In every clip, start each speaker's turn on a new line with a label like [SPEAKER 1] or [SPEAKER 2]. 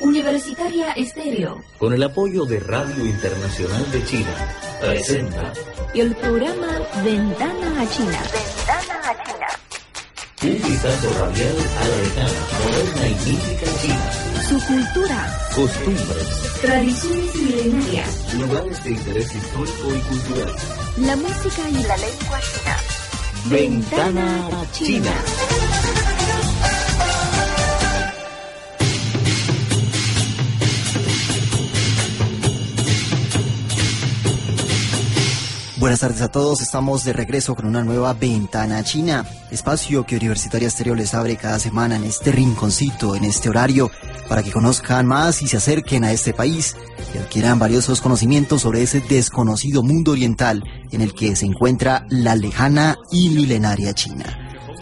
[SPEAKER 1] Universitaria Estéreo.
[SPEAKER 2] Con el apoyo de Radio Internacional de China, presenta
[SPEAKER 1] el programa Ventana a China.
[SPEAKER 3] Ventana a China.
[SPEAKER 2] Un vistazo radial a la lejana, moderna y mítica China.
[SPEAKER 1] Su cultura,
[SPEAKER 2] Costumbres,
[SPEAKER 1] tradiciones milenarias,
[SPEAKER 2] lugares de interés histórico y cultural.
[SPEAKER 1] la música y la lengua china.
[SPEAKER 2] Ventana a China.
[SPEAKER 4] Buenas tardes a todos, estamos de regreso con una nueva Ventana China, espacio que Universitaria Estéreo les abre cada semana en este rinconcito, en este horario, para que conozcan más y se acerquen a este país y adquieran valiosos conocimientos sobre ese desconocido mundo oriental en el que se encuentra la lejana y milenaria China.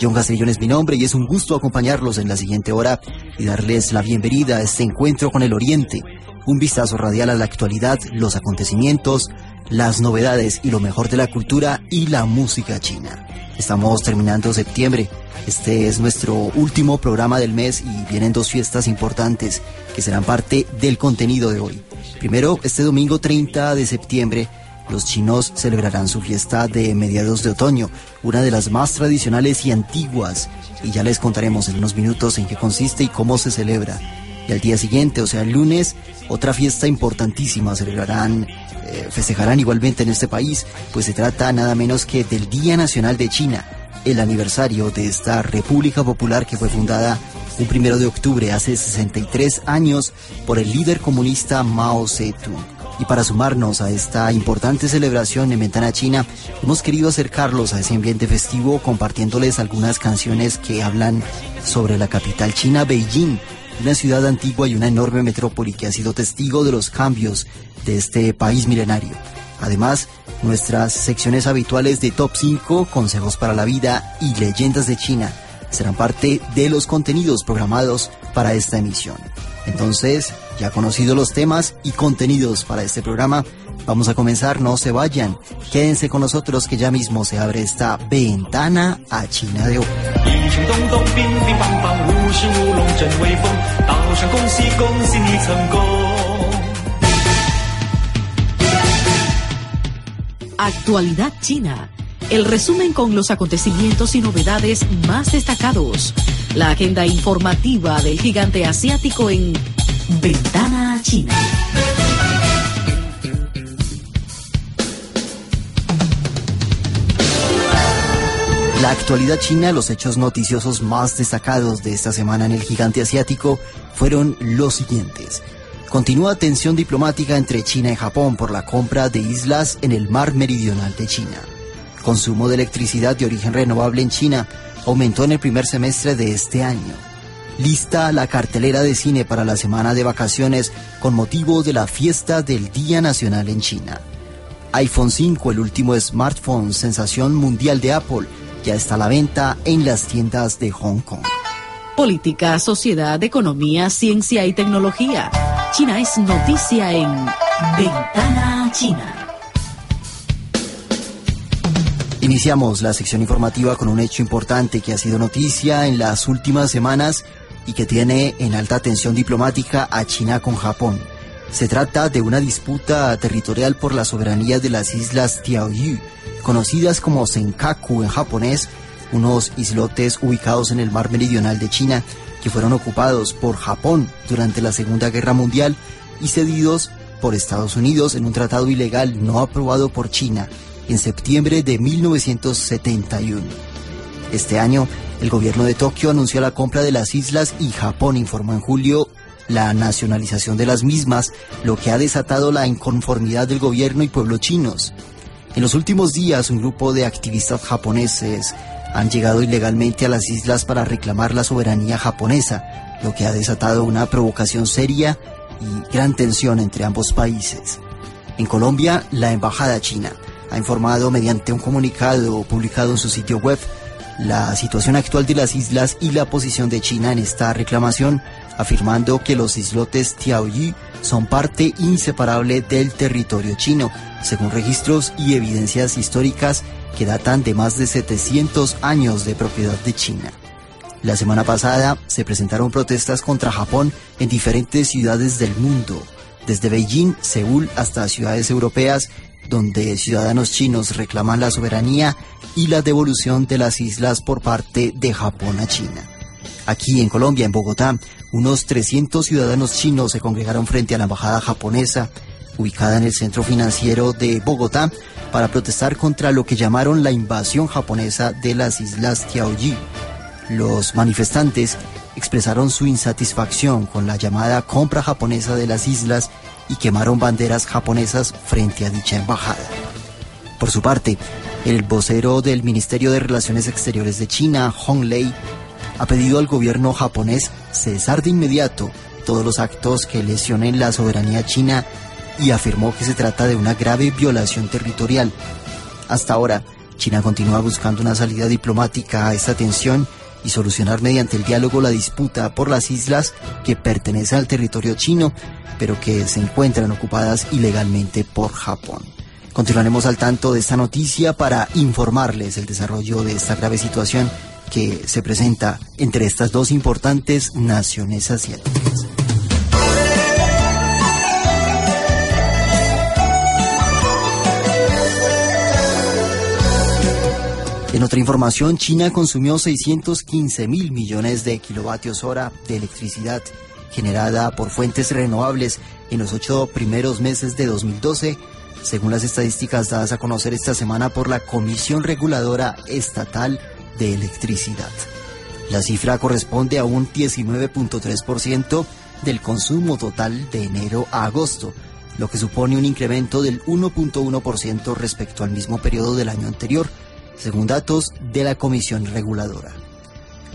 [SPEAKER 4] John Castellón es mi nombre y es un gusto acompañarlos en la siguiente hora y darles la bienvenida a este encuentro con el Oriente, un vistazo radial a la actualidad, los acontecimientos, las novedades y lo mejor de la cultura y la música china. Estamos terminando septiembre. Este es nuestro último programa del mes y vienen dos fiestas importantes que serán parte del contenido de hoy. Primero, este domingo 30 de septiembre, los chinos celebrarán su fiesta de mediados de otoño, una de las más tradicionales y antiguas, y ya les contaremos en unos minutos en qué consiste y cómo se celebra. Y al día siguiente, o sea, el lunes, otra fiesta importantísima celebrarán eh, festejarán igualmente en este país, pues se trata nada menos que del Día Nacional de China, el aniversario de esta República Popular que fue fundada un primero de octubre hace 63 años por el líder comunista Mao Zedong. Y para sumarnos a esta importante celebración en Ventana China, hemos querido acercarlos a ese ambiente festivo compartiéndoles algunas canciones que hablan sobre la capital china, Beijing, una ciudad antigua y una enorme metrópoli que ha sido testigo de los cambios de este país milenario. Además, nuestras secciones habituales de Top 5, Consejos para la Vida y Leyendas de China serán parte de los contenidos programados para esta emisión. Entonces, ya conocidos los temas y contenidos para este programa, Vamos a comenzar, no se vayan. Quédense con nosotros que ya mismo se abre esta ventana a China de hoy.
[SPEAKER 5] Actualidad China. El resumen con los acontecimientos y novedades más destacados. La agenda informativa del gigante asiático en Ventana a China.
[SPEAKER 4] La actualidad china, los hechos noticiosos más destacados de esta semana en el gigante asiático fueron los siguientes. Continúa tensión diplomática entre China y Japón por la compra de islas en el mar meridional de China. Consumo de electricidad de origen renovable en China aumentó en el primer semestre de este año. Lista la cartelera de cine para la semana de vacaciones con motivo de la fiesta del Día Nacional en China. iPhone 5, el último smartphone sensación mundial de Apple, ya está a la venta en las tiendas de Hong Kong.
[SPEAKER 5] Política, sociedad, economía, ciencia y tecnología. China es noticia en Ventana China.
[SPEAKER 4] Iniciamos la sección informativa con un hecho importante que ha sido noticia en las últimas semanas y que tiene en alta tensión diplomática a China con Japón. Se trata de una disputa territorial por la soberanía de las islas Diaoyu, conocidas como Senkaku en japonés, unos islotes ubicados en el mar meridional de China que fueron ocupados por Japón durante la Segunda Guerra Mundial y cedidos por Estados Unidos en un tratado ilegal no aprobado por China en septiembre de 1971. Este año, el gobierno de Tokio anunció la compra de las islas y Japón informó en julio la nacionalización de las mismas, lo que ha desatado la inconformidad del gobierno y pueblo chinos. En los últimos días, un grupo de activistas japoneses han llegado ilegalmente a las islas para reclamar la soberanía japonesa, lo que ha desatado una provocación seria y gran tensión entre ambos países. En Colombia, la embajada china ha informado mediante un comunicado publicado en su sitio web la situación actual de las islas y la posición de China en esta reclamación, afirmando que los islotes Tiaoyi son parte inseparable del territorio chino, según registros y evidencias históricas que datan de más de 700 años de propiedad de China. La semana pasada se presentaron protestas contra Japón en diferentes ciudades del mundo, desde Beijing, Seúl hasta ciudades europeas, donde ciudadanos chinos reclaman la soberanía y la devolución de las islas por parte de Japón a China. Aquí en Colombia, en Bogotá, unos 300 ciudadanos chinos se congregaron frente a la embajada japonesa, ubicada en el centro financiero de Bogotá, para protestar contra lo que llamaron la invasión japonesa de las islas Tiaoyi. Los manifestantes expresaron su insatisfacción con la llamada compra japonesa de las islas y quemaron banderas japonesas frente a dicha embajada. Por su parte, el vocero del Ministerio de Relaciones Exteriores de China, Hong Lei, ha pedido al gobierno japonés cesar de inmediato todos los actos que lesionen la soberanía china y afirmó que se trata de una grave violación territorial. Hasta ahora, China continúa buscando una salida diplomática a esta tensión y solucionar mediante el diálogo la disputa por las islas que pertenecen al territorio chino, pero que se encuentran ocupadas ilegalmente por Japón. Continuaremos al tanto de esta noticia para informarles el desarrollo de esta grave situación que se presenta entre estas dos importantes naciones asiáticas. En otra información, China consumió 615 mil millones de kilovatios hora de electricidad generada por fuentes renovables en los ocho primeros meses de 2012, según las estadísticas dadas a conocer esta semana por la Comisión Reguladora Estatal de Electricidad. La cifra corresponde a un 19.3% del consumo total de enero a agosto, lo que supone un incremento del 1.1% respecto al mismo periodo del año anterior según datos de la Comisión Reguladora.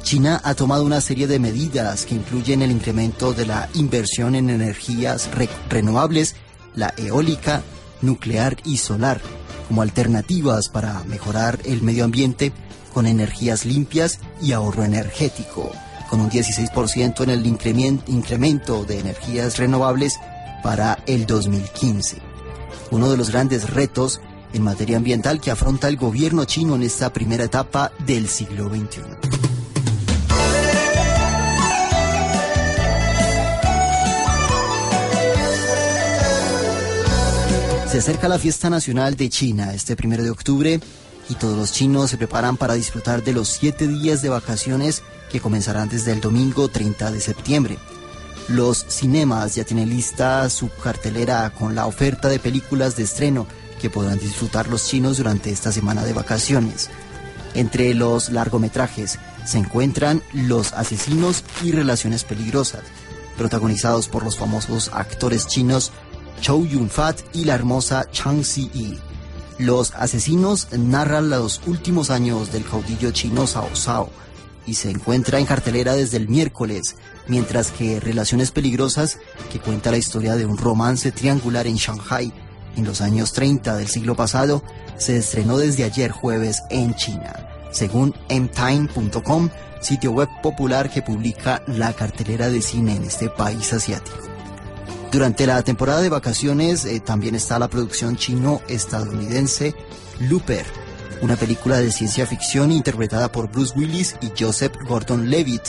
[SPEAKER 4] China ha tomado una serie de medidas que incluyen el incremento de la inversión en energías renovables, la eólica, nuclear y solar, como alternativas para mejorar el medio ambiente con energías limpias y ahorro energético, con un 16% en el incremento de energías renovables para el 2015. Uno de los grandes retos en materia ambiental que afronta el gobierno chino en esta primera etapa del siglo XXI. Se acerca la fiesta nacional de China este primero de octubre y todos los chinos se preparan para disfrutar de los siete días de vacaciones que comenzarán desde el domingo 30 de septiembre. Los cinemas ya tienen lista su cartelera con la oferta de películas de estreno que podrán disfrutar los chinos durante esta semana de vacaciones. Entre los largometrajes se encuentran Los asesinos y relaciones peligrosas, protagonizados por los famosos actores chinos Chow Yun-fat y la hermosa Chang Si-yi. Los asesinos narran los últimos años del caudillo chino Cao Cao y se encuentra en cartelera desde el miércoles, mientras que Relaciones Peligrosas, que cuenta la historia de un romance triangular en Shanghai, en los años 30 del siglo pasado, se estrenó desde ayer jueves en China, según mtime.com, sitio web popular que publica la cartelera de cine en este país asiático. Durante la temporada de vacaciones eh, también está la producción chino-estadounidense Looper, una película de ciencia ficción interpretada por Bruce Willis y Joseph Gordon-Levitt,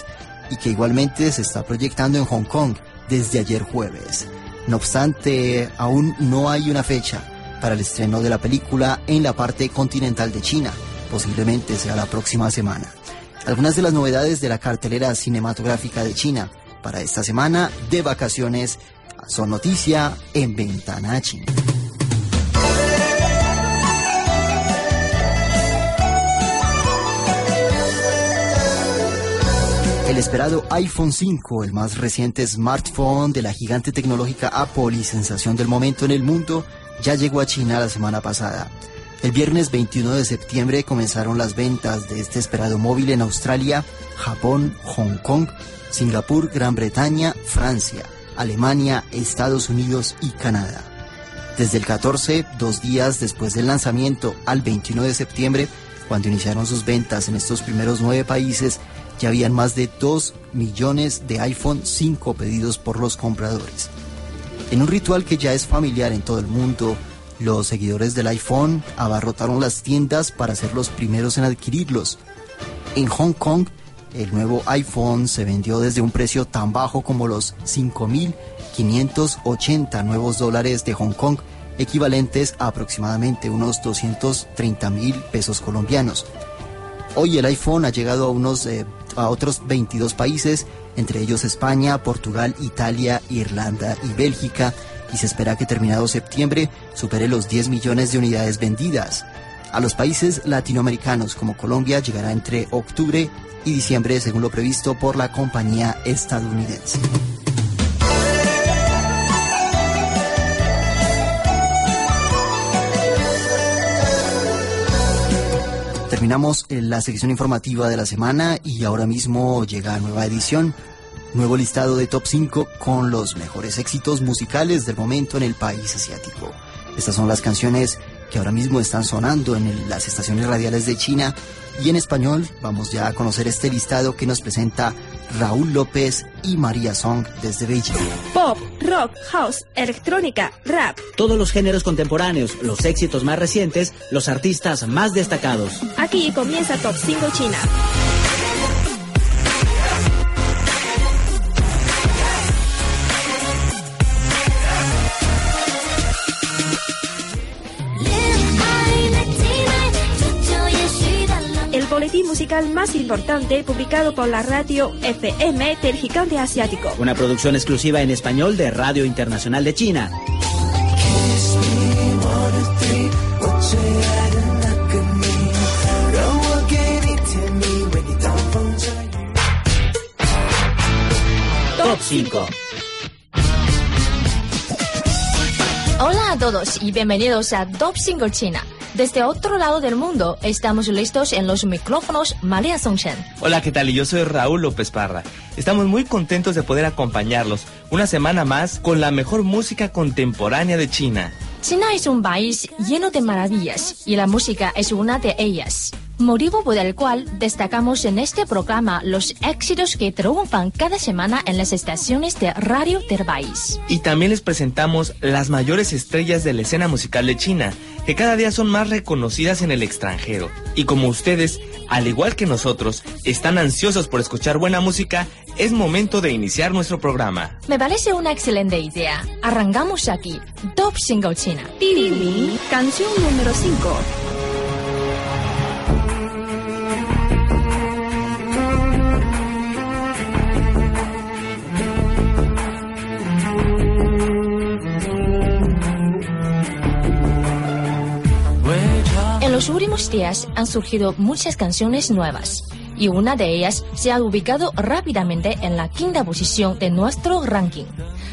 [SPEAKER 4] y que igualmente se está proyectando en Hong Kong desde ayer jueves. No obstante, aún no hay una fecha para el estreno de la película en la parte continental de China. Posiblemente sea la próxima semana. Algunas de las novedades de la cartelera cinematográfica de China para esta semana de vacaciones son noticia en Ventana China. El esperado iPhone 5, el más reciente smartphone de la gigante tecnológica Apple y sensación del momento en el mundo, ya llegó a China la semana pasada. El viernes 21 de septiembre comenzaron las ventas de este esperado móvil en Australia, Japón, Hong Kong, Singapur, Gran Bretaña, Francia, Alemania, Estados Unidos y Canadá. Desde el 14, dos días después del lanzamiento, al 21 de septiembre, cuando iniciaron sus ventas en estos primeros nueve países, ya habían más de 2 millones de iPhone 5 pedidos por los compradores. En un ritual que ya es familiar en todo el mundo, los seguidores del iPhone abarrotaron las tiendas para ser los primeros en adquirirlos. En Hong Kong, el nuevo iPhone se vendió desde un precio tan bajo como los 5.580 nuevos dólares de Hong Kong, equivalentes a aproximadamente unos 230 mil pesos colombianos. Hoy el iPhone ha llegado a, unos, eh, a otros 22 países, entre ellos España, Portugal, Italia, Irlanda y Bélgica, y se espera que terminado septiembre supere los 10 millones de unidades vendidas. A los países latinoamericanos como Colombia llegará entre octubre y diciembre según lo previsto por la compañía estadounidense. Terminamos eh, la sección informativa de la semana y ahora mismo llega nueva edición, nuevo listado de top 5 con los mejores éxitos musicales del momento en el país asiático. Estas son las canciones que ahora mismo están sonando en el- las estaciones radiales de China y en español vamos ya a conocer este listado que nos presenta Raúl López y María Song desde Beijing.
[SPEAKER 3] Pop, rock, house, electrónica, rap.
[SPEAKER 6] Todos los géneros contemporáneos, los éxitos más recientes, los artistas más destacados.
[SPEAKER 3] Aquí comienza Top 5 China. Musical más importante publicado por la radio FM del gigante asiático.
[SPEAKER 6] Una producción exclusiva en español de Radio Internacional de China. Top 5.
[SPEAKER 7] Hola a todos y bienvenidos a Top 5 China. Desde otro lado del mundo, estamos listos en los micrófonos María Songchen.
[SPEAKER 8] Hola, ¿qué tal? Y yo soy Raúl López Parra. Estamos muy contentos de poder acompañarlos una semana más con la mejor música contemporánea de China.
[SPEAKER 7] China es un país lleno de maravillas y la música es una de ellas motivo por el cual destacamos en este programa los éxitos que triunfan cada semana en las estaciones de radio del.
[SPEAKER 8] Y también les presentamos las mayores estrellas de la escena musical de China, que cada día son más reconocidas en el extranjero. Y como ustedes, al igual que nosotros, están ansiosos por escuchar buena música, es momento de iniciar nuestro programa.
[SPEAKER 7] Me parece una excelente idea. Arrancamos aquí. Top Single China.
[SPEAKER 3] Canción número 5.
[SPEAKER 7] los últimos días han surgido muchas canciones nuevas y una de ellas se ha ubicado rápidamente en la quinta posición de nuestro ranking.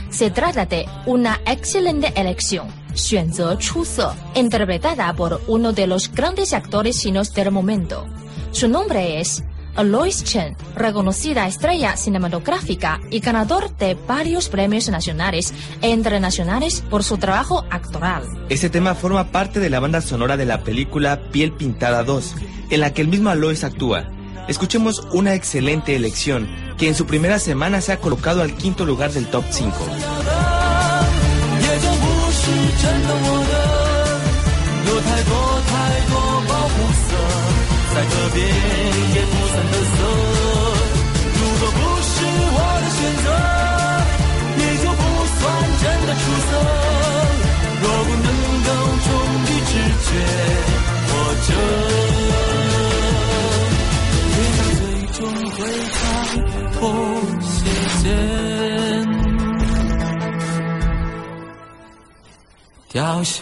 [SPEAKER 7] Se trata de una excelente elección, Xuanze Chuze, interpretada por uno de los grandes actores chinos del momento. Su nombre es Alois Chen, reconocida estrella cinematográfica y ganador de varios premios nacionales e internacionales por su trabajo actoral.
[SPEAKER 8] Este tema forma parte de la banda sonora de la película Piel Pintada 2, en la que el mismo Alois actúa. Escuchemos una excelente elección que en su primera semana se ha colocado al quinto lugar del top 5.
[SPEAKER 9] 在这边也不算得瑟。如果不是我的选择，也就不算真的出色。若不能够忠于直觉，或者月亮最终会看破斜线。凋谢。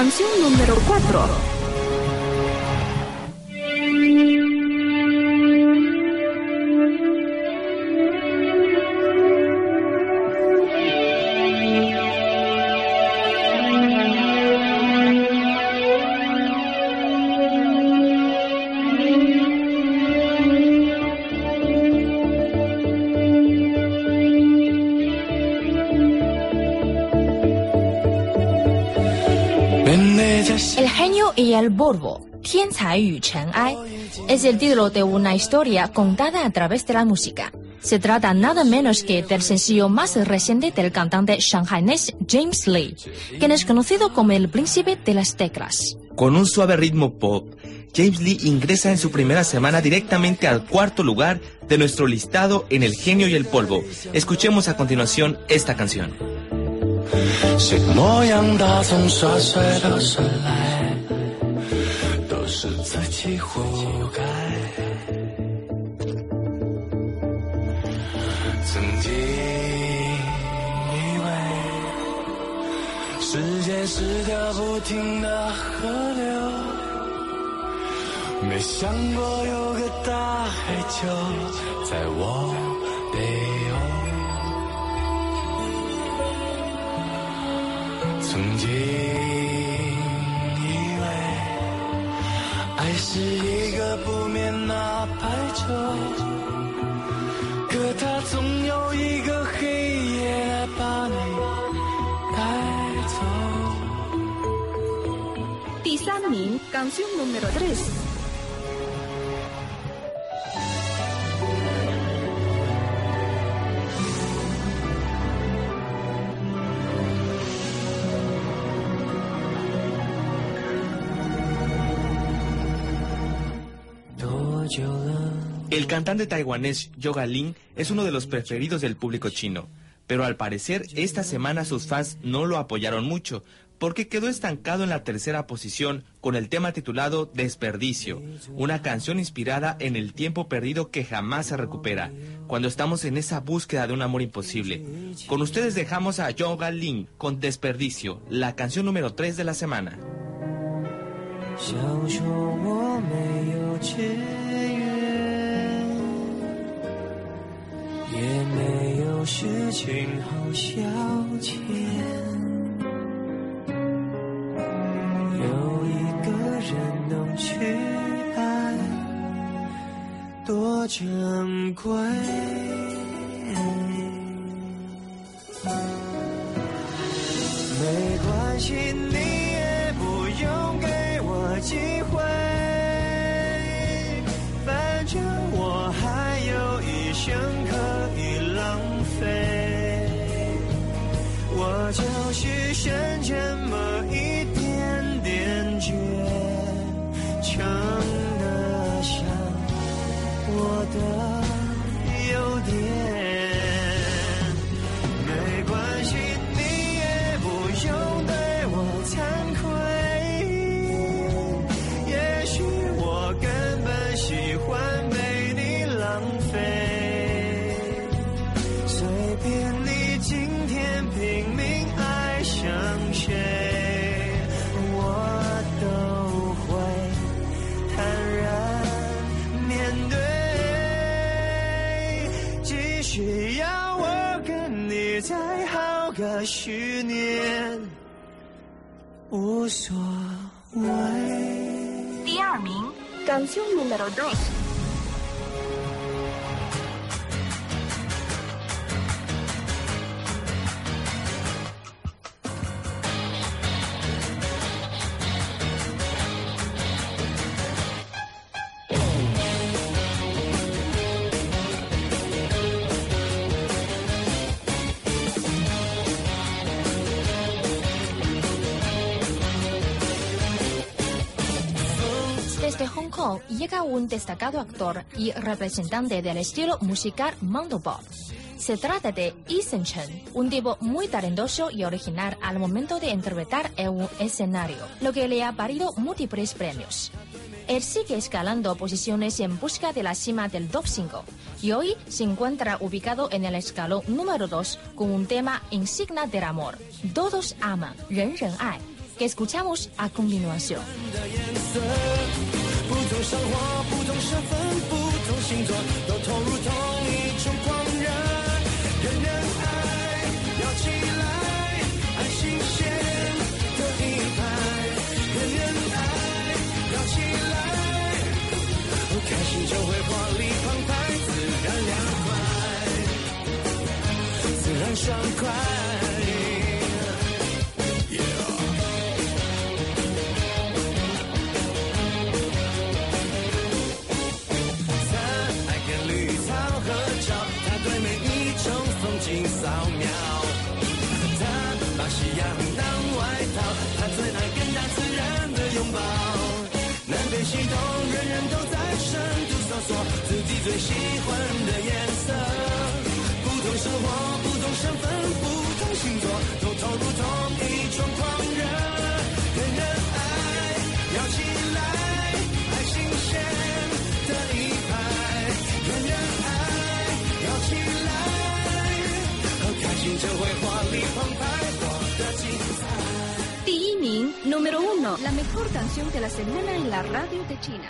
[SPEAKER 3] Canción número 4.
[SPEAKER 7] Borbo, Tianzai y Ai, es el título de una historia contada a través de la música. Se trata nada menos que del sencillo más reciente del cantante shanghainés James Lee, quien es conocido como el príncipe de las teclas.
[SPEAKER 8] Con un suave ritmo pop, James Lee ingresa en su primera semana directamente al cuarto lugar de nuestro listado en El genio y el polvo. Escuchemos a continuación esta canción.
[SPEAKER 10] 是自己活该。曾经以为时间是条不停的河流，没想过有个大海就在我背是一个不眠的白昼，可它总有一个黑夜把你带走。
[SPEAKER 3] 第三名，canción número 3。
[SPEAKER 8] Cantante taiwanés Yoga Lin es uno de los preferidos del público chino, pero al parecer esta semana sus fans no lo apoyaron mucho, porque quedó estancado en la tercera posición con el tema titulado Desperdicio, una canción inspirada en el tiempo perdido que jamás se recupera, cuando estamos en esa búsqueda de un amor imposible. Con ustedes dejamos a Yoga Lin con Desperdicio, la canción número 3 de la semana.
[SPEAKER 10] 也没有事情好消遣。有一个人能去爱，多珍贵。没关系，你十年，无所谓。
[SPEAKER 3] 第二名，canción número 2。
[SPEAKER 7] Llega un destacado actor y representante del estilo musical Mando Pop. Se trata de Ethan Chen, un tipo muy talentoso y original al momento de interpretar en un escenario, lo que le ha valido múltiples premios. Él sigue escalando posiciones en busca de la cima del top 5 y hoy se encuentra ubicado en el escalón número 2 con un tema insignia del amor. Todos aman, Ren Ren Ai. que escuchamos a continuación.
[SPEAKER 11] 生活，不同身份，不同星座，都投入同一种狂热。人人爱，摇起来，爱新鲜的一派。人人爱，摇起来，开心就会活力澎湃，自然凉快，自然爽快。都在深度搜索自己最喜欢的颜色。不同生活，不同身份，不同星座，都投入同一种狂热。爱，摇起来，爱新鲜的一派。人人爱，摇起来，开心就会活力澎湃，活得精彩。
[SPEAKER 3] Tiining número uno, la mejor canción de la semana en la radio de China.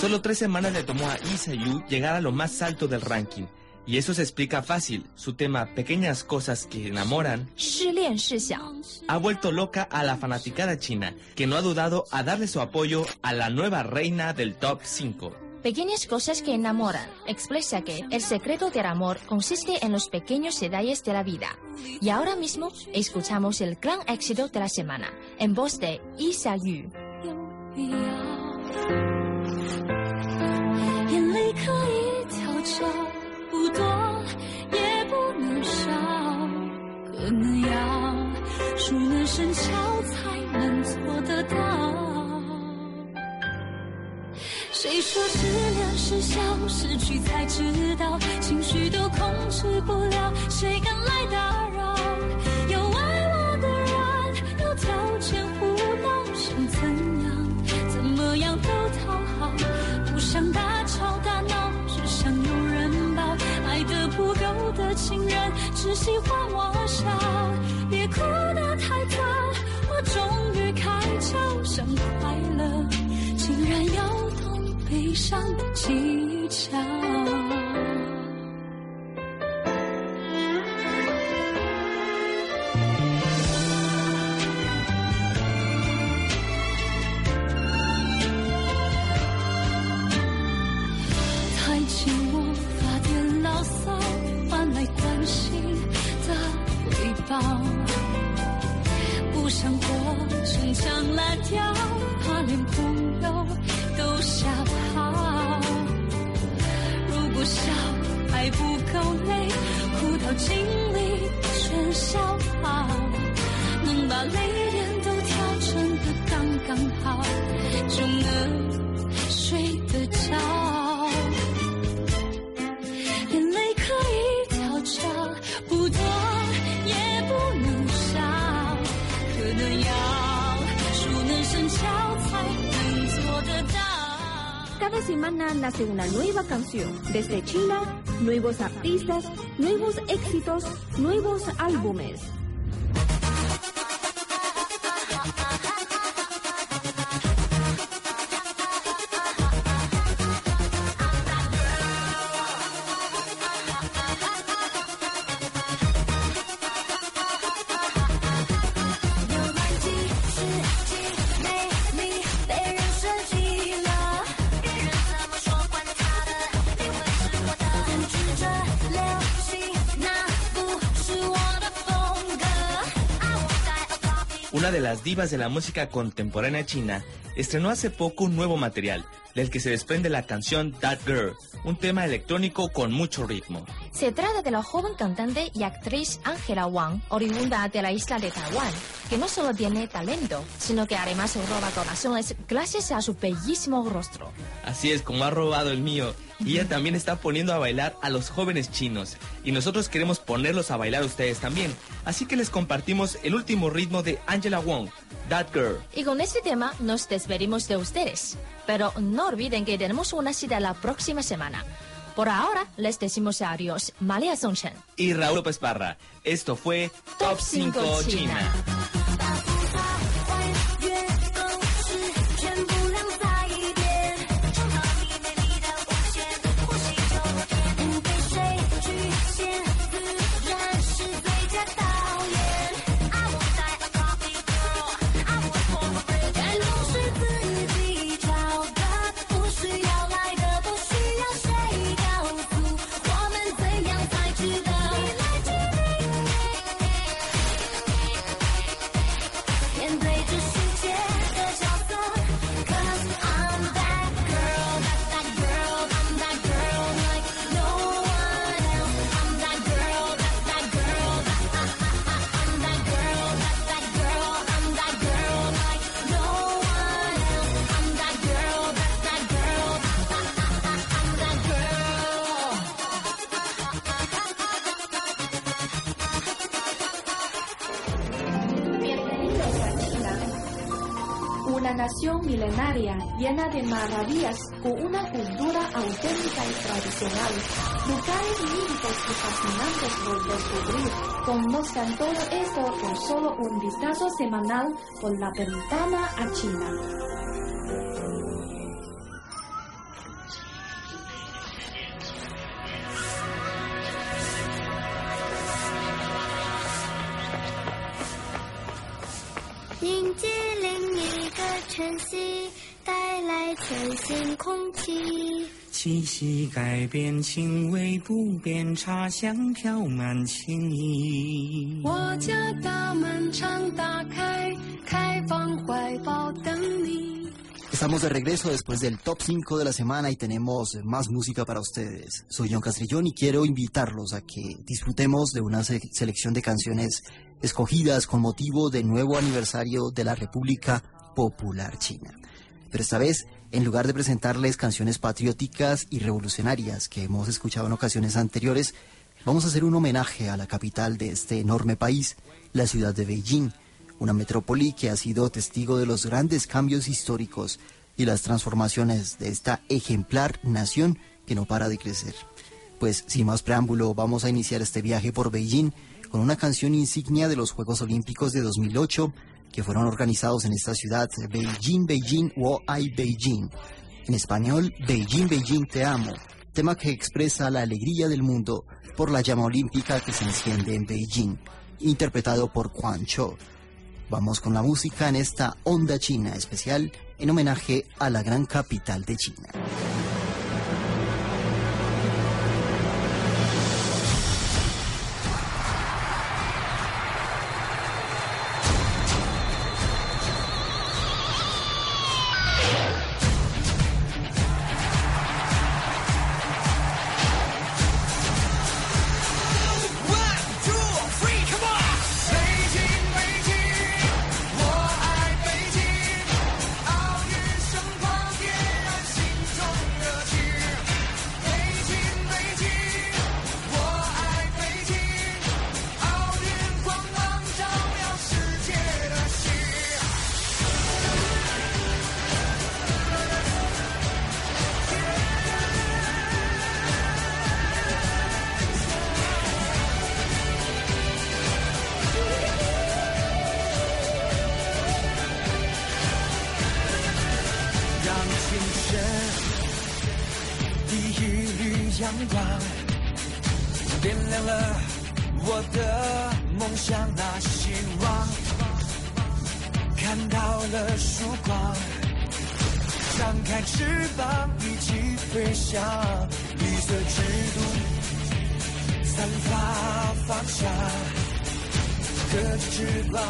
[SPEAKER 8] Solo tres semanas le tomó a Isayu llegar a lo más alto del ranking. Y eso se explica fácil. Su tema Pequeñas cosas que enamoran ha vuelto loca a la fanaticada china, que no ha dudado a darle su apoyo a la nueva reina del top 5.
[SPEAKER 7] Pequeñas cosas que enamoran expresa que el secreto del amor consiste en los pequeños detalles de la vida. Y ahora mismo escuchamos el gran éxito de la semana en voz de
[SPEAKER 12] isayu 我们要熟能生巧才能做得到。谁说失恋是笑，失去才知道，情绪都控制不了，谁敢来打扰？情人，只喜欢我笑，别哭得太早，我终于开窍，想快乐，竟然要懂悲伤的技巧。成墙烂条，怕连朋友都吓跑。如果笑还不够累，哭到精力全消耗，能把泪点都调整的刚刚好，就
[SPEAKER 3] Cada semana nace una nueva canción. Desde China, nuevos artistas, nuevos éxitos, nuevos álbumes.
[SPEAKER 8] De la música contemporánea china estrenó hace poco un nuevo material, del que se desprende la canción That Girl, un tema electrónico con mucho ritmo.
[SPEAKER 7] Se trata de la joven cantante y actriz Angela Wang, oriunda de la isla de Taiwán, que no solo tiene talento, sino que además roba corazones gracias a su bellísimo rostro.
[SPEAKER 8] Así es como ha robado el mío. Y ella también está poniendo a bailar a los jóvenes chinos. Y nosotros queremos ponerlos a bailar a ustedes también. Así que les compartimos el último ritmo de Angela Wong, That Girl.
[SPEAKER 7] Y con este tema nos despedimos de ustedes. Pero no olviden que tenemos una cita la próxima semana. Por ahora les decimos adiós, Malia Songchen.
[SPEAKER 8] Y Raúl López Parra. Esto fue Top 5 China.
[SPEAKER 12] 越
[SPEAKER 13] Conozcan todo esto con solo un vistazo semanal por la ventana a China.
[SPEAKER 12] “气。
[SPEAKER 14] 气息改变，情味不变，茶香飘满情意。
[SPEAKER 12] 我家大门常打开，开放怀抱等你。
[SPEAKER 4] Estamos de regreso después del top 5 de la semana y tenemos más música para ustedes. Soy John Castrillón y quiero invitarlos a que disfrutemos de una se- selección de canciones escogidas con motivo del nuevo aniversario de la República Popular China. Pero esta vez, en lugar de presentarles canciones patrióticas y revolucionarias que hemos escuchado en ocasiones anteriores, vamos a hacer un homenaje a la capital de este enorme país, la ciudad de Beijing una metrópoli que ha sido testigo de los grandes cambios históricos y las transformaciones de esta ejemplar nación que no para de crecer. Pues sin más preámbulo, vamos a iniciar este viaje por Beijing con una canción insignia de los Juegos Olímpicos de 2008 que fueron organizados en esta ciudad, Beijing, Beijing, Wo Ai Beijing. En español, Beijing, Beijing, te amo. Tema que expresa la alegría del mundo por la llama olímpica que se enciende en Beijing, interpretado por Quan Cho. Vamos con la música en esta onda china especial en homenaje a la gran capital de China.
[SPEAKER 9] 下，绿色之都散发芳香，隔着翅膀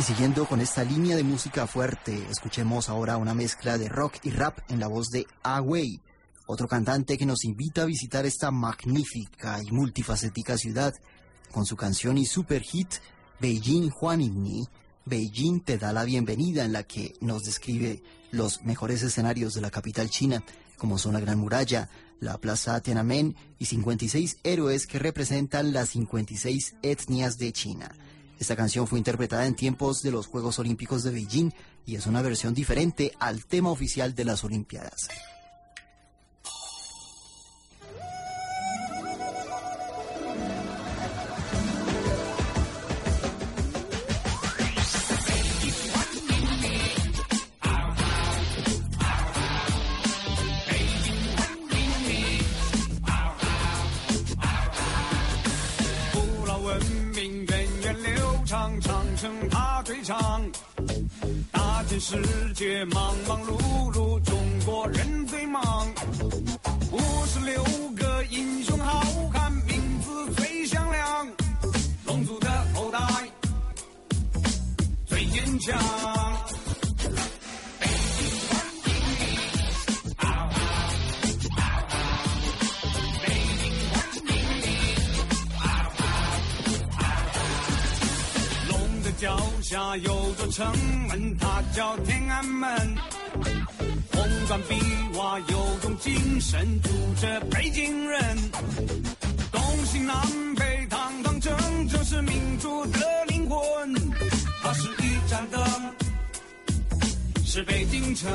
[SPEAKER 4] Y siguiendo con esta línea de música fuerte, escuchemos ahora una mezcla de rock y rap en la voz de Away, otro cantante que nos invita a visitar esta magnífica y multifacética ciudad con su canción y super hit Beijing Huaningni. Beijing te da la bienvenida en la que nos describe los mejores escenarios de la capital china, como son la Gran Muralla, la Plaza Tiananmen y 56 héroes que representan las 56 etnias de China. Esta canción fue interpretada en tiempos de los Juegos Olímpicos de Beijing y es una versión diferente al tema oficial de las Olimpiadas.
[SPEAKER 15] 唱长城，他最长大千世界忙忙碌碌，中国人最忙。五十六个英雄好汉，名字最响亮。龙族的后代最坚强。脚下有座城门，它叫天安门。红砖碧瓦有种精神，住着北京人。东西南北堂堂正正是民族的灵魂。它是一盏灯，是北京城。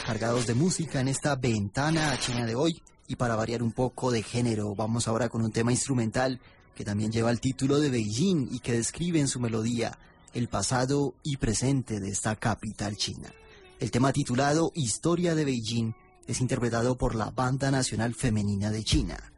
[SPEAKER 4] Cargados de música en esta ventana china de hoy y para variar un poco de género vamos ahora con un tema instrumental que también lleva el título de Beijing y que describe en su melodía el pasado y presente de esta capital china. El tema titulado Historia de Beijing es interpretado por la Banda Nacional Femenina de China.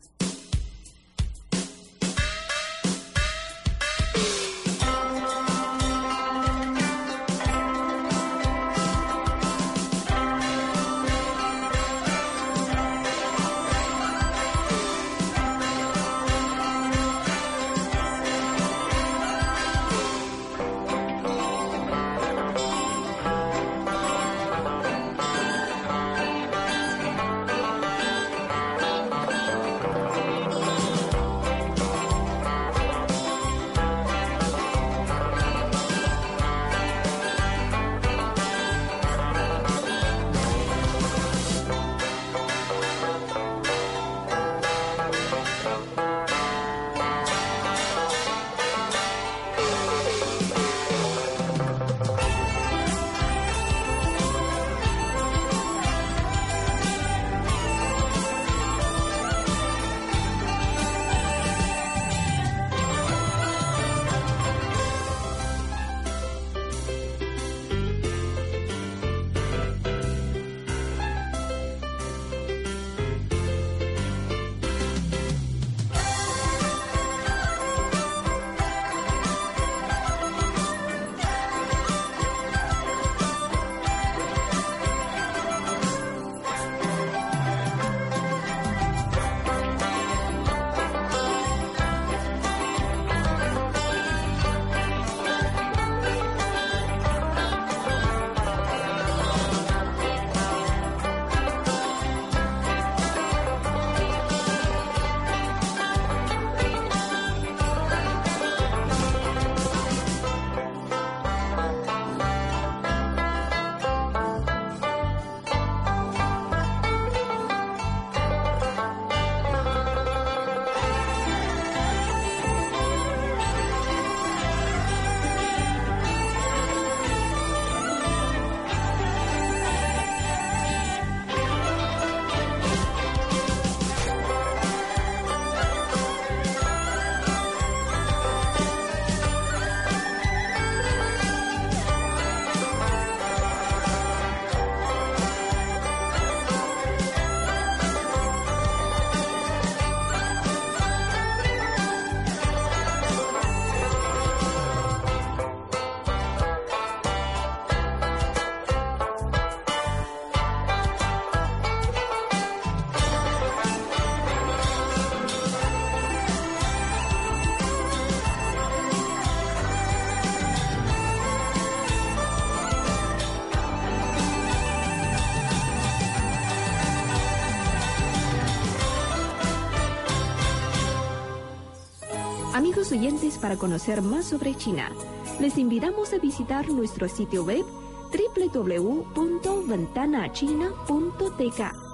[SPEAKER 3] Oyentes, para conocer más sobre China, les invitamos a visitar nuestro sitio web www.ventanachina.tk.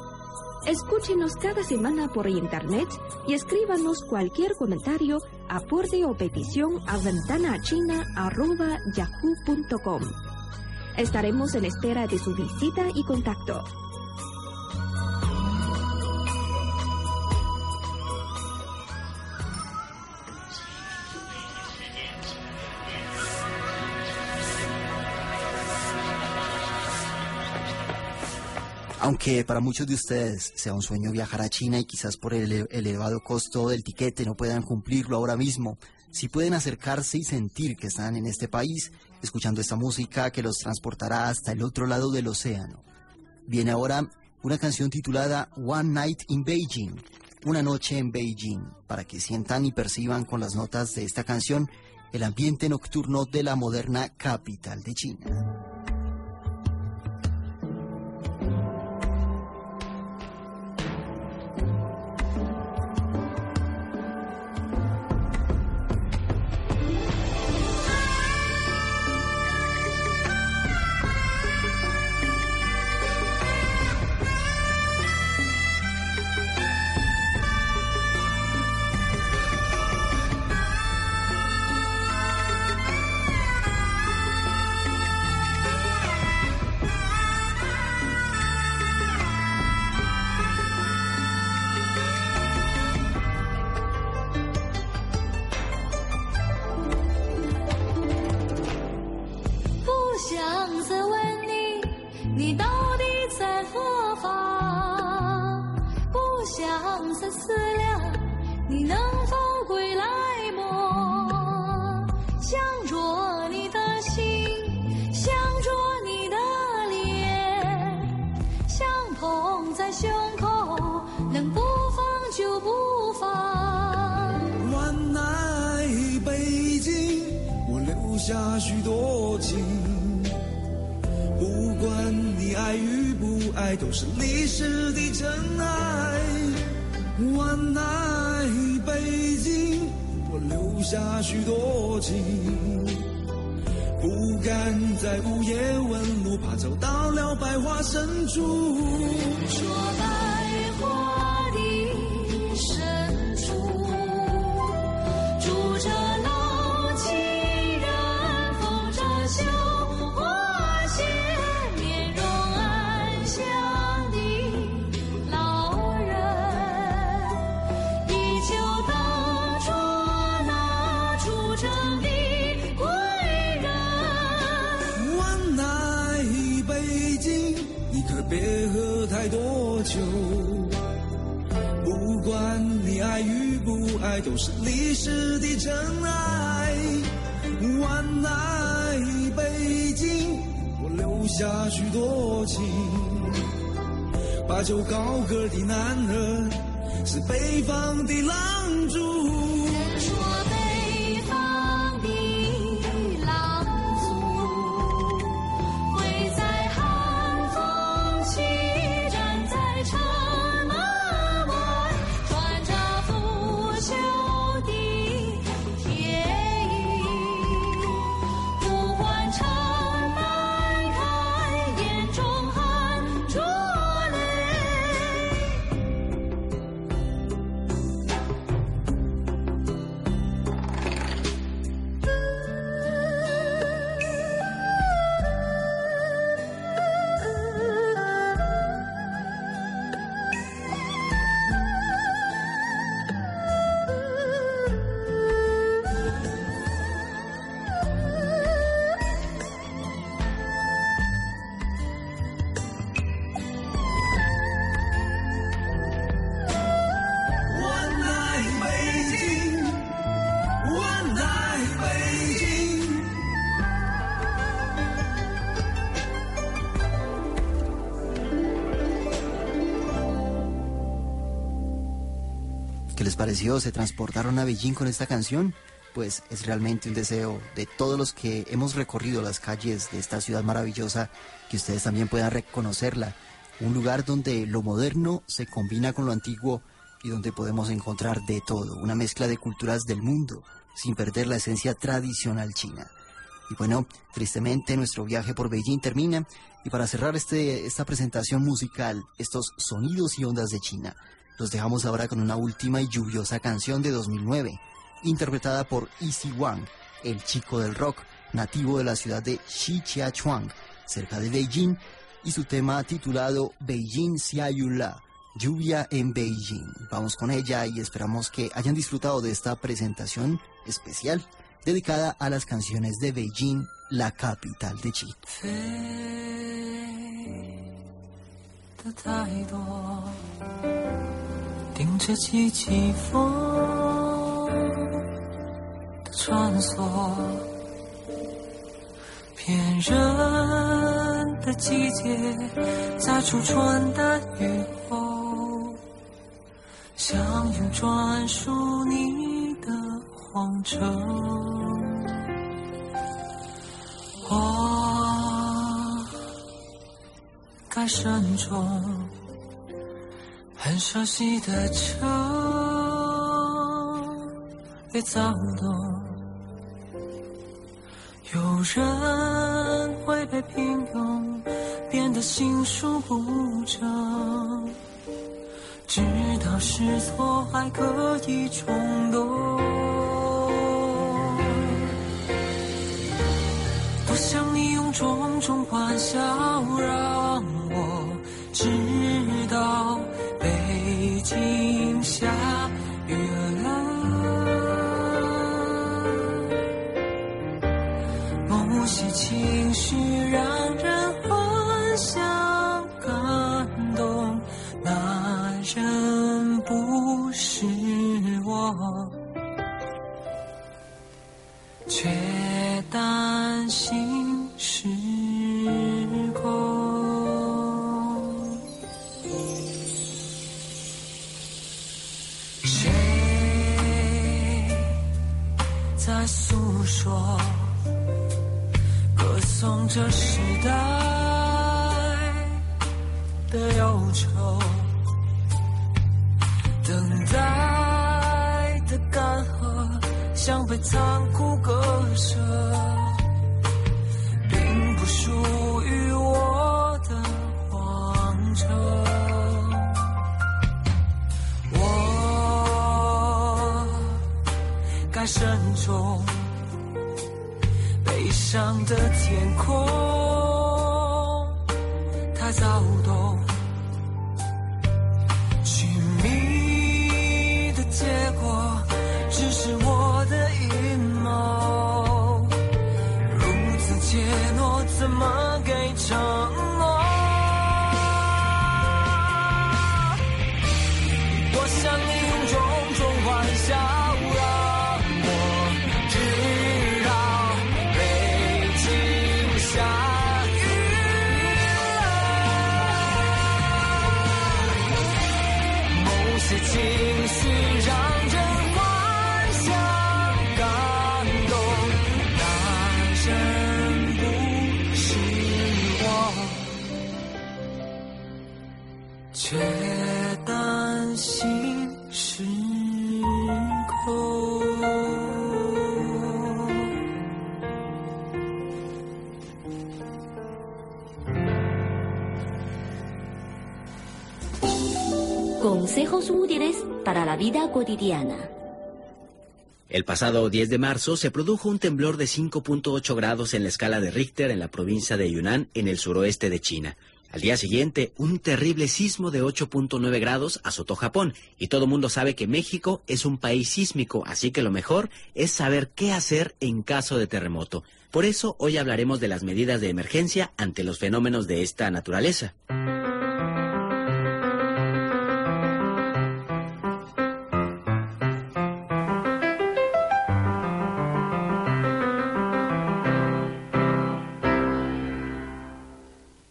[SPEAKER 3] Escúchenos cada semana por internet y escríbanos cualquier comentario, aporte o petición a ventanachina.yahoo.com. Estaremos en espera de su visita y contacto.
[SPEAKER 4] Aunque para muchos de ustedes sea un sueño viajar a China y quizás por el ele- elevado costo del tiquete no puedan cumplirlo ahora mismo, sí pueden acercarse y sentir que están en este país, escuchando esta música que los transportará hasta el otro lado del océano. Viene ahora una canción titulada One Night in Beijing, una noche en Beijing, para que sientan y perciban con las notas de esta canción el ambiente nocturno de la moderna capital de China.
[SPEAKER 12] 爱与不爱，都是历史的尘埃。One night 北京，我留下许多情。不敢在午夜问路，怕走到了百花深处。
[SPEAKER 16] 说
[SPEAKER 12] 吧爱，都是历史的尘埃。万籁北京，我留下许多情。把酒高歌的男人，是北方的狼
[SPEAKER 4] pareció? ¿Se transportaron a Beijing con esta canción? Pues es realmente un deseo de todos los que hemos recorrido las calles de esta ciudad maravillosa que ustedes también puedan reconocerla. Un lugar donde lo moderno se combina con lo antiguo y donde podemos encontrar de todo, una mezcla de culturas del mundo, sin perder la esencia tradicional china. Y bueno, tristemente nuestro viaje por Beijing termina y para cerrar este, esta presentación musical, estos sonidos y ondas de China, los dejamos ahora con una última y lluviosa canción de 2009, interpretada por Easy Wang, el chico del rock, nativo de la ciudad de Xiqiachuang, cerca de Beijing, y su tema titulado Beijing Xiayula, lluvia en Beijing. Vamos con ella y esperamos que hayan disfrutado de esta presentación especial dedicada a las canciones de Beijing, la capital de China.
[SPEAKER 9] 的太多， 迎着起起风的穿梭，骗人的季节，在初春的雨后，想用专属你的谎称。我该慎重，很熟悉的城，别躁动。有人会被平庸变得心术不正，知道是错还可以冲动。多想你用种种欢笑让我知道北京下雨了。某些情绪让人幻想感动，那人不是我，这时代的忧愁，等待的干涸像被残酷割舍，并不属于我的荒城。我该慎重。上的天空太躁动，
[SPEAKER 3] para la vida cotidiana.
[SPEAKER 6] El pasado 10 de marzo se produjo un temblor de 5.8 grados en la escala de Richter en la provincia de Yunnan, en el suroeste de China. Al día siguiente, un terrible sismo de 8.9 grados azotó Japón, y todo mundo sabe que México es un país sísmico, así que lo mejor es saber qué hacer en caso de terremoto. Por eso hoy hablaremos de las medidas de emergencia ante los fenómenos de esta naturaleza.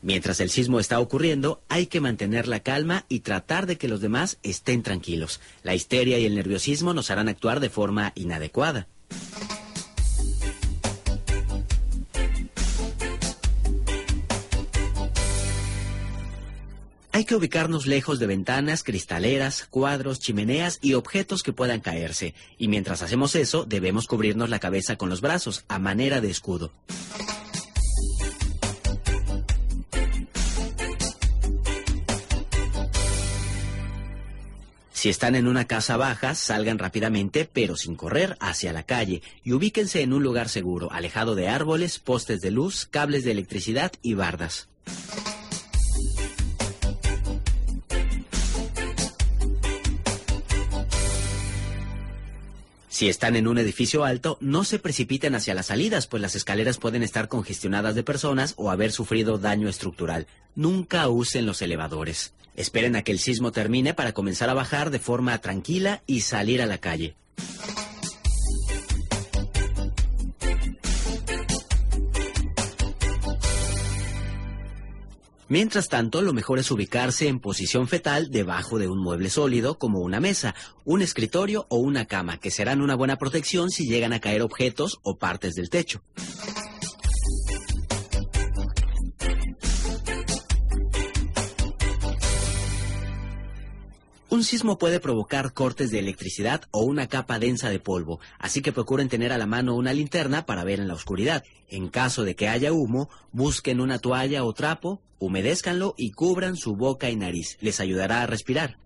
[SPEAKER 6] Mientras el sismo está ocurriendo, hay que mantener la calma y tratar de que los demás estén tranquilos. La histeria y el nerviosismo nos harán actuar de forma inadecuada. Hay que ubicarnos lejos de ventanas, cristaleras, cuadros, chimeneas y objetos que puedan caerse. Y mientras hacemos eso, debemos cubrirnos la cabeza con los brazos, a manera de escudo. Si están en una casa baja, salgan rápidamente, pero sin correr, hacia la calle y ubíquense en un lugar seguro, alejado de árboles, postes de luz, cables de electricidad y bardas. Si están en un edificio alto, no se precipiten hacia las salidas, pues las escaleras pueden estar congestionadas de personas o haber sufrido daño estructural. Nunca usen los elevadores. Esperen a que el sismo termine para comenzar a bajar de forma tranquila y salir a la calle. Mientras tanto, lo mejor es ubicarse en posición fetal debajo de un mueble sólido como una mesa, un escritorio o una cama, que serán una buena protección si llegan a caer objetos o partes del techo. Un sismo puede provocar cortes de electricidad o una capa densa de polvo, así que procuren tener a la mano una linterna para ver en la oscuridad. En caso de que haya humo, busquen una toalla o trapo, humedézcanlo y cubran su boca y nariz. Les ayudará a respirar.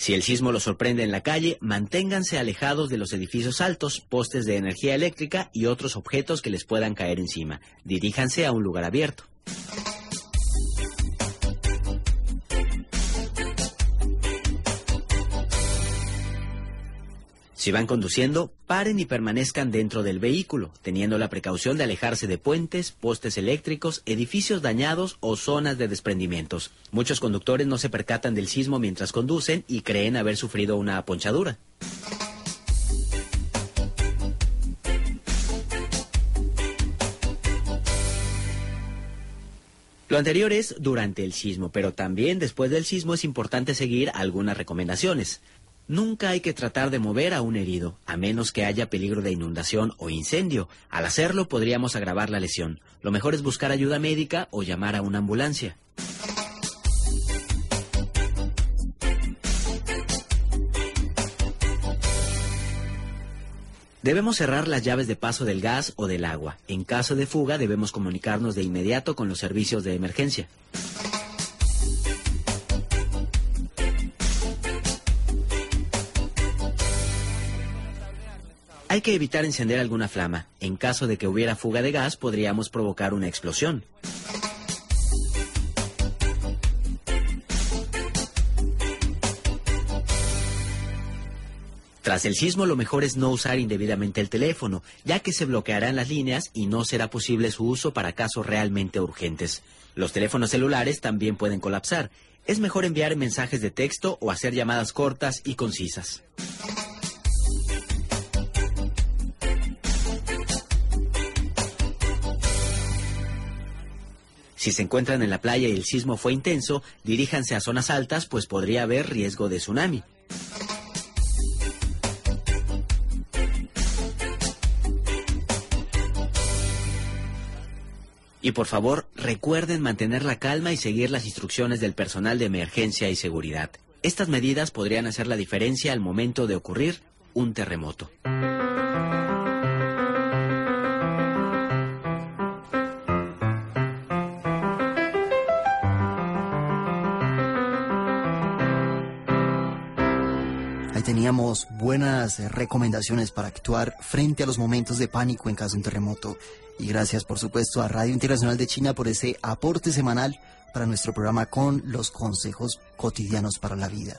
[SPEAKER 6] Si el sismo los sorprende en la calle, manténganse alejados de los edificios altos, postes de energía eléctrica y otros objetos que les puedan caer encima. Diríjanse a un lugar abierto. Si van conduciendo, paren y permanezcan dentro del vehículo, teniendo la precaución de alejarse de puentes, postes eléctricos, edificios dañados o zonas de desprendimientos. Muchos conductores no se percatan del sismo mientras conducen y creen haber sufrido una ponchadura. Lo anterior es durante el sismo, pero también después del sismo es importante seguir algunas recomendaciones. Nunca hay que tratar de mover a un herido, a menos que haya peligro de inundación o incendio. Al hacerlo podríamos agravar la lesión. Lo mejor es buscar ayuda médica o llamar a una ambulancia. Debemos cerrar las llaves de paso del gas o del agua. En caso de fuga debemos comunicarnos de inmediato con los servicios de emergencia. Hay que evitar encender alguna flama. En caso de que hubiera fuga de gas, podríamos provocar una explosión. Tras el sismo, lo mejor es no usar indebidamente el teléfono, ya que se bloquearán las líneas y no será posible su uso para casos realmente urgentes. Los teléfonos celulares también pueden colapsar. Es mejor enviar mensajes de texto o hacer llamadas cortas y concisas. Si se encuentran en la playa y el sismo fue intenso, diríjanse a zonas altas, pues podría haber riesgo de tsunami. Y por favor, recuerden mantener la calma y seguir las instrucciones del personal de emergencia y seguridad. Estas medidas podrían hacer la diferencia al momento de ocurrir un terremoto.
[SPEAKER 4] Teníamos buenas recomendaciones para actuar frente a los momentos de pánico en caso de un terremoto. Y gracias, por supuesto, a Radio Internacional de China por ese aporte semanal para nuestro programa con los consejos cotidianos para la vida.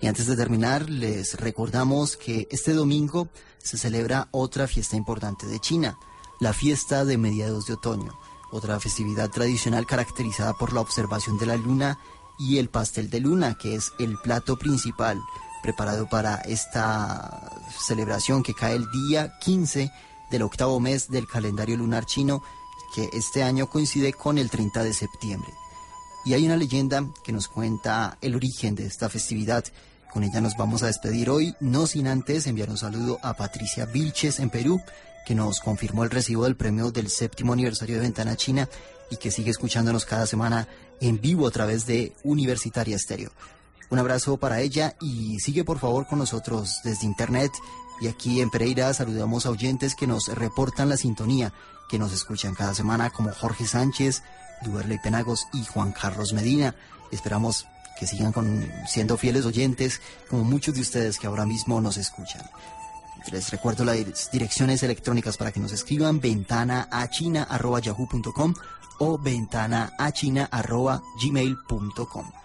[SPEAKER 4] Y antes de terminar, les recordamos que este domingo se celebra otra fiesta importante de China, la fiesta de mediados de otoño, otra festividad tradicional caracterizada por la observación de la luna y el pastel de luna, que es el plato principal preparado para esta celebración que cae el día 15 del octavo mes del calendario lunar chino, que este año coincide con el 30 de septiembre. Y hay una leyenda que nos cuenta el origen de esta festividad. Con ella nos vamos a despedir hoy, no sin antes enviar un saludo a Patricia Vilches en Perú, que nos confirmó el recibo del premio del séptimo aniversario de Ventana China y que sigue escuchándonos cada semana en vivo a través de Universitaria Estéreo. Un abrazo para ella y sigue por favor con nosotros desde internet. Y aquí en Pereira saludamos a oyentes que nos reportan la sintonía, que nos escuchan cada semana como Jorge Sánchez, Duerley Penagos y Juan Carlos Medina. Esperamos que sigan con, siendo fieles oyentes como muchos de ustedes que ahora mismo nos escuchan. Les recuerdo las direcciones electrónicas para que nos escriban ventanaachina.yahoo.com o ventanaachina.gmail.com.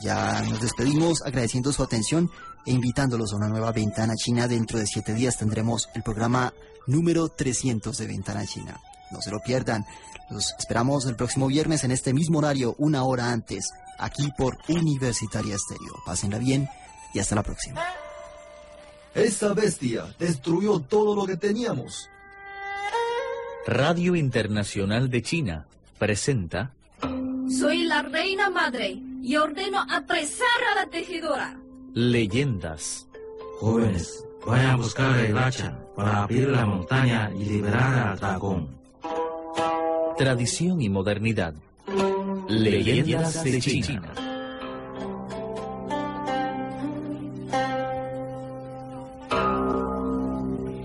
[SPEAKER 4] Ya nos despedimos agradeciendo su atención e invitándolos a una nueva Ventana China. Dentro de siete días tendremos el programa número 300 de Ventana China. No se lo pierdan. Los esperamos el próximo viernes en este mismo horario, una hora antes, aquí por Universitaria Estéreo. Pásenla bien y hasta la próxima.
[SPEAKER 17] Esa bestia destruyó todo lo que teníamos.
[SPEAKER 18] Radio Internacional de China presenta
[SPEAKER 19] Soy la reina madre y ordeno apresar a la tejedora.
[SPEAKER 18] Leyendas.
[SPEAKER 20] Jóvenes, vayan a buscar el hacha para abrir la montaña y liberar al dragón.
[SPEAKER 18] Tradición y modernidad. Leyendas de China.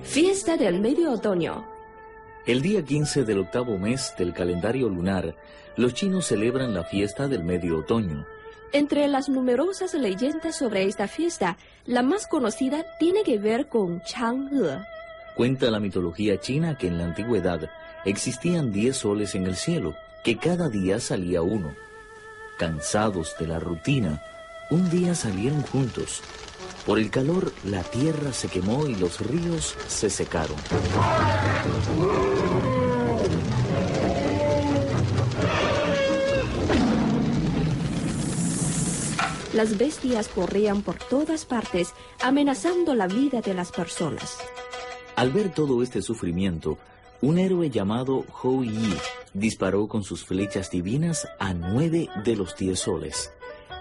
[SPEAKER 3] Fiesta del Medio Otoño.
[SPEAKER 18] El día 15 del octavo mes del calendario lunar, los chinos celebran la fiesta del medio otoño.
[SPEAKER 3] Entre las numerosas leyendas sobre esta fiesta, la más conocida tiene que ver con Chang'e.
[SPEAKER 18] Cuenta la mitología china que en la antigüedad existían diez soles en el cielo, que cada día salía uno. Cansados de la rutina, un día salieron juntos. Por el calor, la tierra se quemó y los ríos se secaron.
[SPEAKER 3] Las bestias corrían por todas partes, amenazando la vida de las personas.
[SPEAKER 18] Al ver todo este sufrimiento, un héroe llamado Hou Yi disparó con sus flechas divinas a nueve de los diez soles.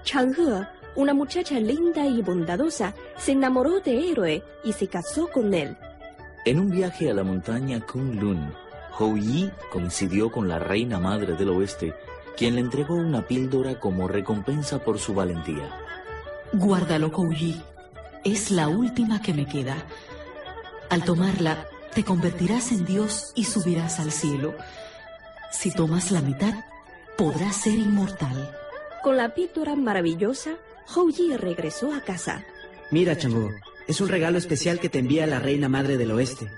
[SPEAKER 3] Chang'e, una muchacha linda y bondadosa, se enamoró de héroe y se casó con él.
[SPEAKER 18] En un viaje a la montaña Kunlun, Hou Yi coincidió con la reina madre del oeste, quien le entregó una píldora como recompensa por su valentía.
[SPEAKER 5] Guárdalo, Kouyi. Es la última que me queda. Al tomarla, te convertirás en Dios y subirás al cielo. Si tomas la mitad, podrás ser inmortal.
[SPEAKER 3] Con la píldora maravillosa, Hou Yi regresó a casa.
[SPEAKER 21] Mira, Chang'o, es un regalo especial que te envía la Reina Madre del Oeste.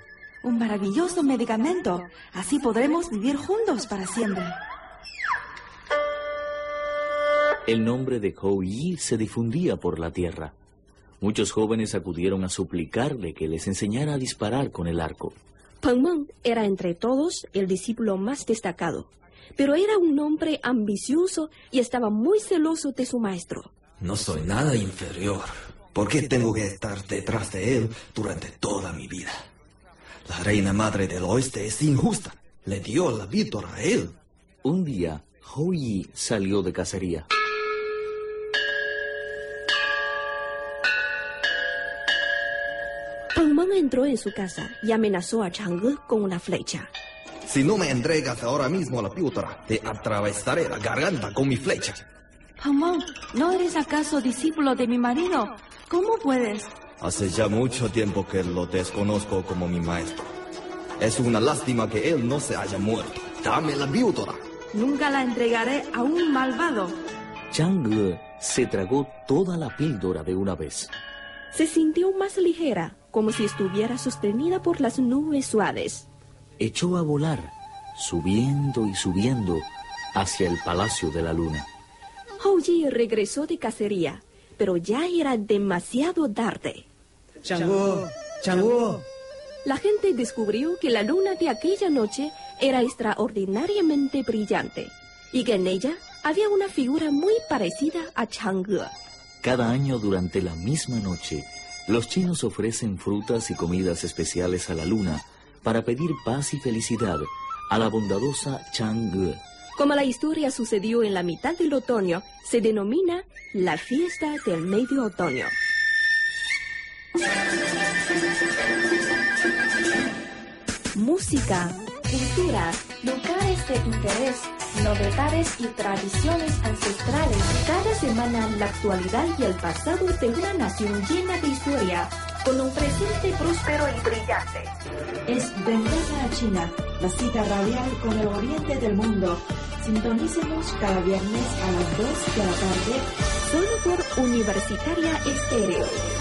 [SPEAKER 22] Un maravilloso medicamento. Así podremos vivir juntos para siempre.
[SPEAKER 18] El nombre de Hou Yi se difundía por la tierra. Muchos jóvenes acudieron a suplicarle que les enseñara a disparar con el arco.
[SPEAKER 3] Peng Meng era entre todos el discípulo más destacado, pero era un hombre ambicioso y estaba muy celoso de su maestro.
[SPEAKER 17] No soy nada inferior. ¿Por qué tengo que estar detrás de él durante toda mi vida? La reina madre del oeste es injusta. Le dio la víctora a él.
[SPEAKER 18] Un día, Hou Yi salió de cacería.
[SPEAKER 3] Entró en su casa y amenazó a Chang'e con una flecha.
[SPEAKER 17] Si no me entregas ahora mismo la víctora, te atravesaré la garganta con mi flecha.
[SPEAKER 22] Pamón, ¿no eres acaso discípulo de mi marido? ¿Cómo puedes?
[SPEAKER 17] Hace ya mucho tiempo que lo desconozco como mi maestro. Es una lástima que él no se haya muerto. Dame la víctora.
[SPEAKER 22] Nunca la entregaré a un malvado.
[SPEAKER 18] Chang'e se tragó toda la píldora de una vez.
[SPEAKER 3] Se sintió más ligera, como si estuviera sostenida por las nubes suaves.
[SPEAKER 18] Echó a volar, subiendo y subiendo hacia el palacio de la luna.
[SPEAKER 3] Hou Yi regresó de cacería, pero ya era demasiado tarde.
[SPEAKER 21] Chang'o, Chang'o.
[SPEAKER 3] La gente descubrió que la luna de aquella noche era extraordinariamente brillante y que en ella había una figura muy parecida a Chang'e.
[SPEAKER 18] Cada año durante la misma noche, los chinos ofrecen frutas y comidas especiales a la luna para pedir paz y felicidad a la bondadosa Chang'e.
[SPEAKER 3] Como la historia sucedió en la mitad del otoño, se denomina la fiesta del medio otoño. música,
[SPEAKER 23] cultura, lugares de interés, novedades y tradiciones ancestrales.
[SPEAKER 3] Cada semana la actualidad y el pasado de una nación llena de historia, con un presente próspero y brillante.
[SPEAKER 22] Es Ventana a China, la cita radial con el oriente del mundo. Sintonícenos cada viernes a las 2 de la tarde,
[SPEAKER 3] solo por Universitaria Estéreo